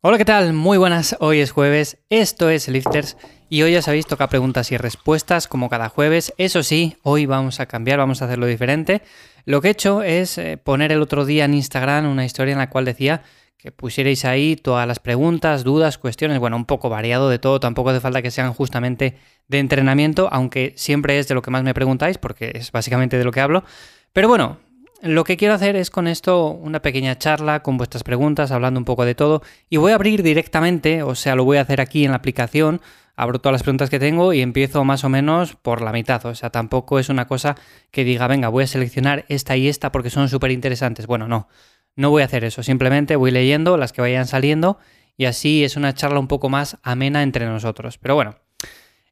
Hola, ¿qué tal? Muy buenas, hoy es jueves, esto es Lifters y hoy ya sabéis, toca preguntas y respuestas como cada jueves. Eso sí, hoy vamos a cambiar, vamos a hacerlo diferente. Lo que he hecho es eh, poner el otro día en Instagram una historia en la cual decía que pusierais ahí todas las preguntas, dudas, cuestiones, bueno, un poco variado de todo, tampoco hace falta que sean justamente de entrenamiento, aunque siempre es de lo que más me preguntáis, porque es básicamente de lo que hablo. Pero bueno, lo que quiero hacer es con esto una pequeña charla con vuestras preguntas, hablando un poco de todo. Y voy a abrir directamente, o sea, lo voy a hacer aquí en la aplicación. Abro todas las preguntas que tengo y empiezo más o menos por la mitad. O sea, tampoco es una cosa que diga, venga, voy a seleccionar esta y esta porque son súper interesantes. Bueno, no, no voy a hacer eso. Simplemente voy leyendo las que vayan saliendo y así es una charla un poco más amena entre nosotros. Pero bueno,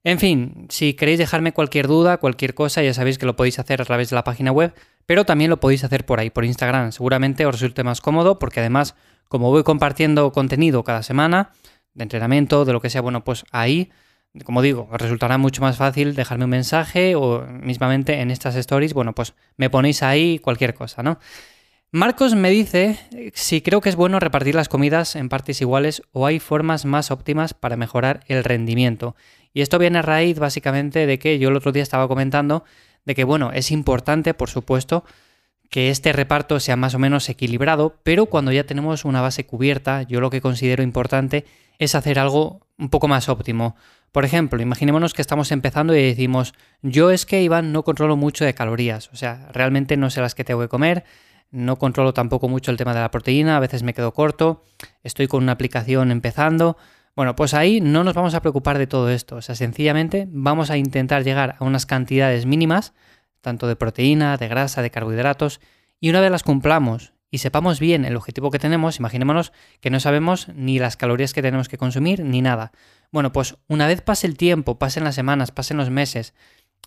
en fin, si queréis dejarme cualquier duda, cualquier cosa, ya sabéis que lo podéis hacer a través de la página web, pero también lo podéis hacer por ahí, por Instagram. Seguramente os resulte más cómodo porque además, como voy compartiendo contenido cada semana, de entrenamiento, de lo que sea, bueno, pues ahí, como digo, os resultará mucho más fácil dejarme un mensaje o mismamente en estas stories, bueno, pues me ponéis ahí cualquier cosa, ¿no? Marcos me dice si creo que es bueno repartir las comidas en partes iguales o hay formas más óptimas para mejorar el rendimiento. Y esto viene a raíz básicamente de que yo el otro día estaba comentando de que, bueno, es importante, por supuesto, que este reparto sea más o menos equilibrado, pero cuando ya tenemos una base cubierta, yo lo que considero importante es hacer algo un poco más óptimo. Por ejemplo, imaginémonos que estamos empezando y decimos, yo es que, Iván, no controlo mucho de calorías, o sea, realmente no sé las que tengo que comer, no controlo tampoco mucho el tema de la proteína, a veces me quedo corto, estoy con una aplicación empezando, bueno, pues ahí no nos vamos a preocupar de todo esto. O sea, sencillamente vamos a intentar llegar a unas cantidades mínimas, tanto de proteína, de grasa, de carbohidratos, y una vez las cumplamos y sepamos bien el objetivo que tenemos, imaginémonos que no sabemos ni las calorías que tenemos que consumir ni nada. Bueno, pues una vez pase el tiempo, pasen las semanas, pasen los meses,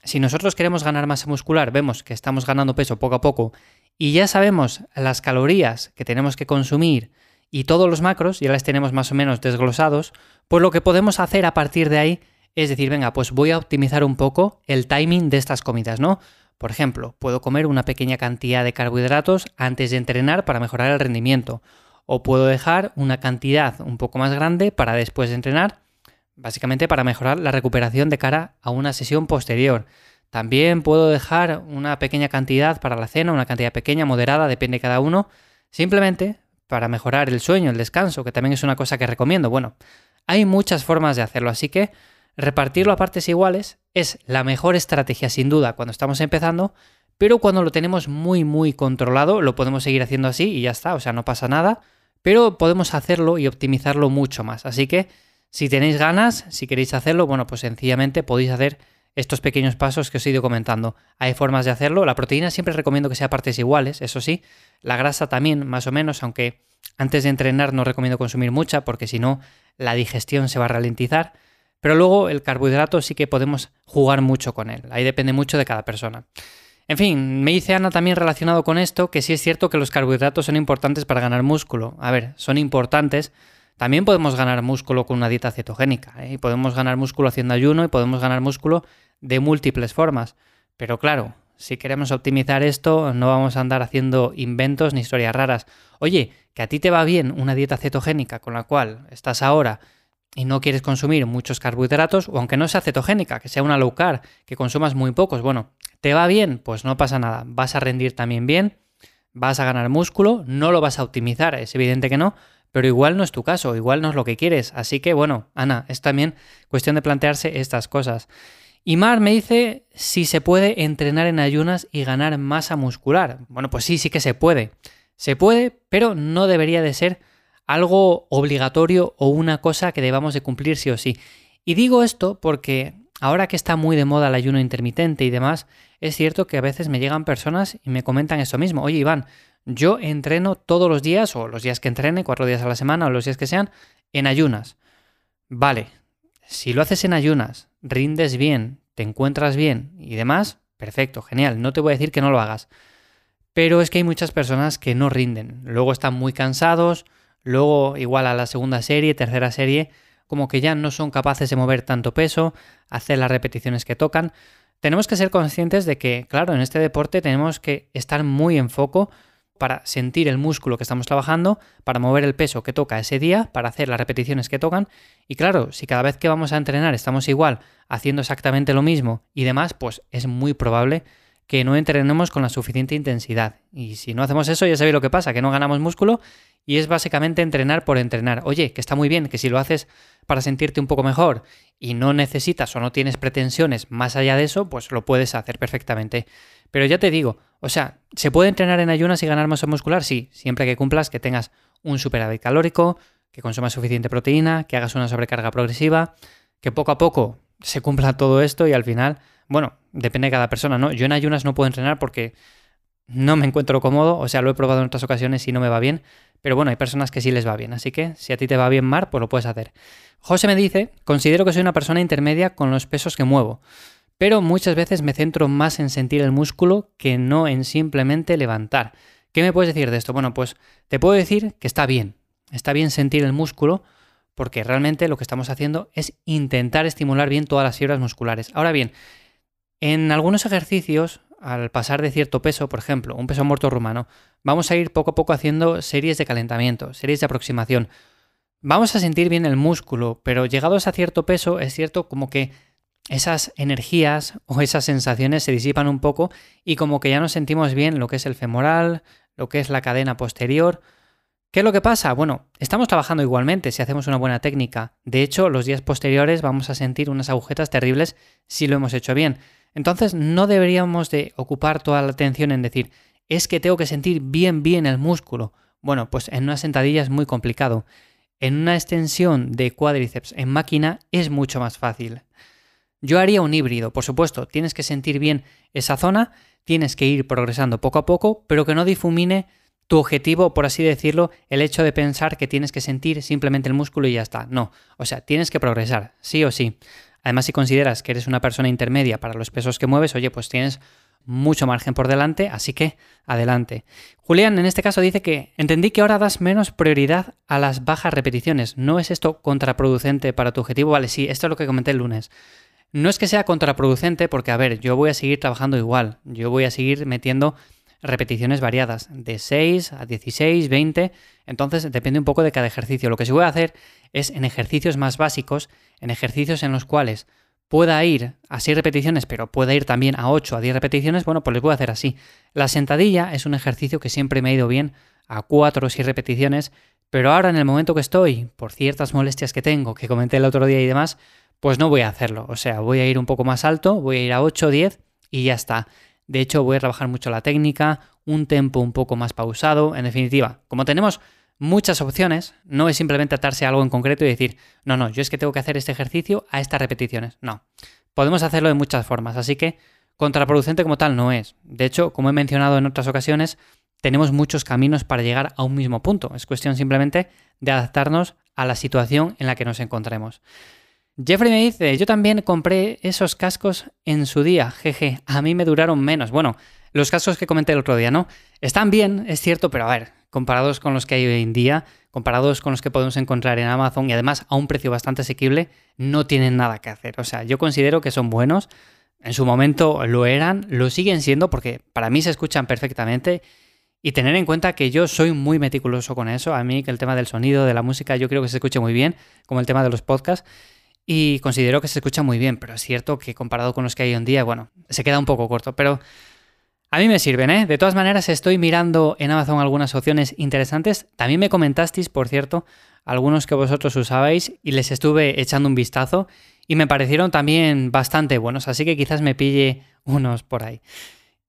si nosotros queremos ganar masa muscular, vemos que estamos ganando peso poco a poco y ya sabemos las calorías que tenemos que consumir, y todos los macros ya las tenemos más o menos desglosados, pues lo que podemos hacer a partir de ahí es decir, venga, pues voy a optimizar un poco el timing de estas comidas, ¿no? Por ejemplo, puedo comer una pequeña cantidad de carbohidratos antes de entrenar para mejorar el rendimiento, o puedo dejar una cantidad un poco más grande para después de entrenar, básicamente para mejorar la recuperación de cara a una sesión posterior. También puedo dejar una pequeña cantidad para la cena, una cantidad pequeña, moderada, depende de cada uno, simplemente para mejorar el sueño, el descanso, que también es una cosa que recomiendo. Bueno, hay muchas formas de hacerlo, así que repartirlo a partes iguales es la mejor estrategia sin duda cuando estamos empezando, pero cuando lo tenemos muy muy controlado lo podemos seguir haciendo así y ya está, o sea, no pasa nada, pero podemos hacerlo y optimizarlo mucho más. Así que si tenéis ganas, si queréis hacerlo, bueno, pues sencillamente podéis hacer estos pequeños pasos que os he ido comentando. Hay formas de hacerlo. La proteína siempre recomiendo que sea partes iguales, eso sí. La grasa también, más o menos, aunque antes de entrenar no recomiendo consumir mucha porque si no la digestión se va a ralentizar. Pero luego el carbohidrato sí que podemos jugar mucho con él. Ahí depende mucho de cada persona. En fin, me dice Ana también relacionado con esto que sí es cierto que los carbohidratos son importantes para ganar músculo. A ver, son importantes, también podemos ganar músculo con una dieta cetogénica, ¿eh? y podemos ganar músculo haciendo ayuno y podemos ganar músculo de múltiples formas. Pero claro, si queremos optimizar esto, no vamos a andar haciendo inventos ni historias raras. Oye, que a ti te va bien una dieta cetogénica con la cual estás ahora y no quieres consumir muchos carbohidratos, o aunque no sea cetogénica, que sea una low carb, que consumas muy pocos, bueno, ¿te va bien? Pues no pasa nada, vas a rendir también bien, vas a ganar músculo, no lo vas a optimizar, es evidente que no, pero igual no es tu caso, igual no es lo que quieres. Así que bueno, Ana, es también cuestión de plantearse estas cosas. Y Mar me dice si se puede entrenar en ayunas y ganar masa muscular. Bueno, pues sí, sí que se puede. Se puede, pero no debería de ser algo obligatorio o una cosa que debamos de cumplir sí o sí. Y digo esto porque ahora que está muy de moda el ayuno intermitente y demás, es cierto que a veces me llegan personas y me comentan esto mismo. Oye, Iván, yo entreno todos los días, o los días que entrene, cuatro días a la semana, o los días que sean, en ayunas. Vale, si lo haces en ayunas, rindes bien, te encuentras bien y demás, perfecto, genial, no te voy a decir que no lo hagas. Pero es que hay muchas personas que no rinden, luego están muy cansados, luego igual a la segunda serie, tercera serie, como que ya no son capaces de mover tanto peso, hacer las repeticiones que tocan. Tenemos que ser conscientes de que, claro, en este deporte tenemos que estar muy en foco para sentir el músculo que estamos trabajando, para mover el peso que toca ese día, para hacer las repeticiones que tocan. Y claro, si cada vez que vamos a entrenar estamos igual, haciendo exactamente lo mismo y demás, pues es muy probable no entrenemos con la suficiente intensidad. Y si no hacemos eso, ya sabéis lo que pasa, que no ganamos músculo y es básicamente entrenar por entrenar. Oye, que está muy bien, que si lo haces para sentirte un poco mejor y no necesitas o no tienes pretensiones más allá de eso, pues lo puedes hacer perfectamente. Pero ya te digo, o sea, ¿se puede entrenar en ayunas y ganar masa muscular? Sí, siempre que cumplas que tengas un superávit calórico, que consumas suficiente proteína, que hagas una sobrecarga progresiva, que poco a poco se cumpla todo esto y al final bueno, depende de cada persona, ¿no? Yo en ayunas no puedo entrenar porque no me encuentro cómodo, o sea, lo he probado en otras ocasiones y no me va bien, pero bueno, hay personas que sí les va bien, así que si a ti te va bien Mar, pues lo puedes hacer. José me dice, considero que soy una persona intermedia con los pesos que muevo, pero muchas veces me centro más en sentir el músculo que no en simplemente levantar. ¿Qué me puedes decir de esto? Bueno, pues te puedo decir que está bien, está bien sentir el músculo, porque realmente lo que estamos haciendo es intentar estimular bien todas las fibras musculares. Ahora bien, en algunos ejercicios, al pasar de cierto peso, por ejemplo, un peso muerto rumano, vamos a ir poco a poco haciendo series de calentamiento, series de aproximación. Vamos a sentir bien el músculo, pero llegados a cierto peso, es cierto como que esas energías o esas sensaciones se disipan un poco y como que ya no sentimos bien lo que es el femoral, lo que es la cadena posterior. ¿Qué es lo que pasa? Bueno, estamos trabajando igualmente si hacemos una buena técnica. De hecho, los días posteriores vamos a sentir unas agujetas terribles si lo hemos hecho bien. Entonces no deberíamos de ocupar toda la atención en decir, es que tengo que sentir bien bien el músculo. Bueno, pues en una sentadilla es muy complicado. En una extensión de cuádriceps en máquina es mucho más fácil. Yo haría un híbrido, por supuesto, tienes que sentir bien esa zona, tienes que ir progresando poco a poco, pero que no difumine tu objetivo, por así decirlo, el hecho de pensar que tienes que sentir simplemente el músculo y ya está. No, o sea, tienes que progresar, sí o sí. Además, si consideras que eres una persona intermedia para los pesos que mueves, oye, pues tienes mucho margen por delante, así que adelante. Julián en este caso dice que entendí que ahora das menos prioridad a las bajas repeticiones. ¿No es esto contraproducente para tu objetivo? Vale, sí, esto es lo que comenté el lunes. No es que sea contraproducente porque, a ver, yo voy a seguir trabajando igual, yo voy a seguir metiendo repeticiones variadas, de 6 a 16, 20, entonces depende un poco de cada ejercicio. Lo que voy a hacer es en ejercicios más básicos, en ejercicios en los cuales pueda ir a 6 repeticiones, pero pueda ir también a 8, a 10 repeticiones, bueno, pues les voy a hacer así. La sentadilla es un ejercicio que siempre me ha ido bien a 4 o 6 repeticiones, pero ahora en el momento que estoy, por ciertas molestias que tengo, que comenté el otro día y demás, pues no voy a hacerlo. O sea, voy a ir un poco más alto, voy a ir a 8, 10 y ya está. De hecho, voy a trabajar mucho la técnica, un tempo un poco más pausado. En definitiva, como tenemos muchas opciones, no es simplemente atarse a algo en concreto y decir, no, no, yo es que tengo que hacer este ejercicio a estas repeticiones. No, podemos hacerlo de muchas formas, así que contraproducente como tal no es. De hecho, como he mencionado en otras ocasiones, tenemos muchos caminos para llegar a un mismo punto. Es cuestión simplemente de adaptarnos a la situación en la que nos encontremos. Jeffrey me dice, yo también compré esos cascos en su día, jeje, a mí me duraron menos. Bueno, los cascos que comenté el otro día, ¿no? Están bien, es cierto, pero a ver, comparados con los que hay hoy en día, comparados con los que podemos encontrar en Amazon y además a un precio bastante asequible, no tienen nada que hacer. O sea, yo considero que son buenos, en su momento lo eran, lo siguen siendo porque para mí se escuchan perfectamente y tener en cuenta que yo soy muy meticuloso con eso, a mí que el tema del sonido, de la música, yo creo que se escuche muy bien, como el tema de los podcasts y considero que se escucha muy bien, pero es cierto que comparado con los que hay hoy en día, bueno, se queda un poco corto, pero a mí me sirven, ¿eh? De todas maneras, estoy mirando en Amazon algunas opciones interesantes. También me comentasteis, por cierto, algunos que vosotros usabais y les estuve echando un vistazo y me parecieron también bastante buenos, así que quizás me pille unos por ahí.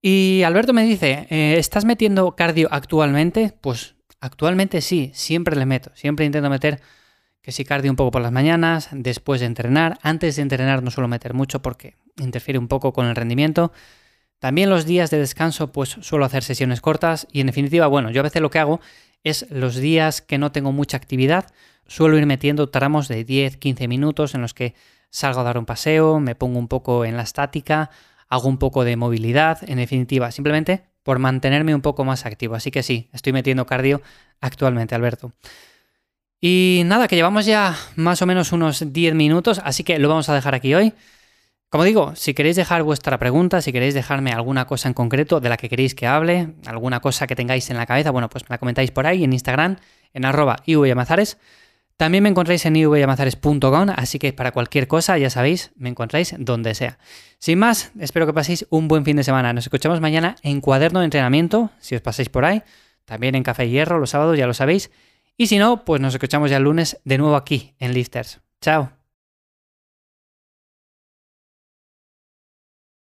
Y Alberto me dice, eh, ¿estás metiendo cardio actualmente? Pues actualmente sí, siempre le meto, siempre intento meter que si cardio un poco por las mañanas, después de entrenar, antes de entrenar no suelo meter mucho porque interfiere un poco con el rendimiento. También los días de descanso pues suelo hacer sesiones cortas y en definitiva, bueno, yo a veces lo que hago es los días que no tengo mucha actividad, suelo ir metiendo tramos de 10-15 minutos en los que salgo a dar un paseo, me pongo un poco en la estática, hago un poco de movilidad, en definitiva, simplemente por mantenerme un poco más activo. Así que sí, estoy metiendo cardio actualmente, Alberto. Y nada, que llevamos ya más o menos unos 10 minutos, así que lo vamos a dejar aquí hoy. Como digo, si queréis dejar vuestra pregunta, si queréis dejarme alguna cosa en concreto de la que queréis que hable, alguna cosa que tengáis en la cabeza, bueno, pues me la comentáis por ahí en Instagram, en arroba ivyamazares. También me encontráis en ivyamazares.com, así que para cualquier cosa, ya sabéis, me encontráis donde sea. Sin más, espero que paséis un buen fin de semana. Nos escuchamos mañana en Cuaderno de Entrenamiento, si os pasáis por ahí. También en Café Hierro los sábados, ya lo sabéis. Y si no, pues nos escuchamos ya el lunes de nuevo aquí en Lifters. Chao.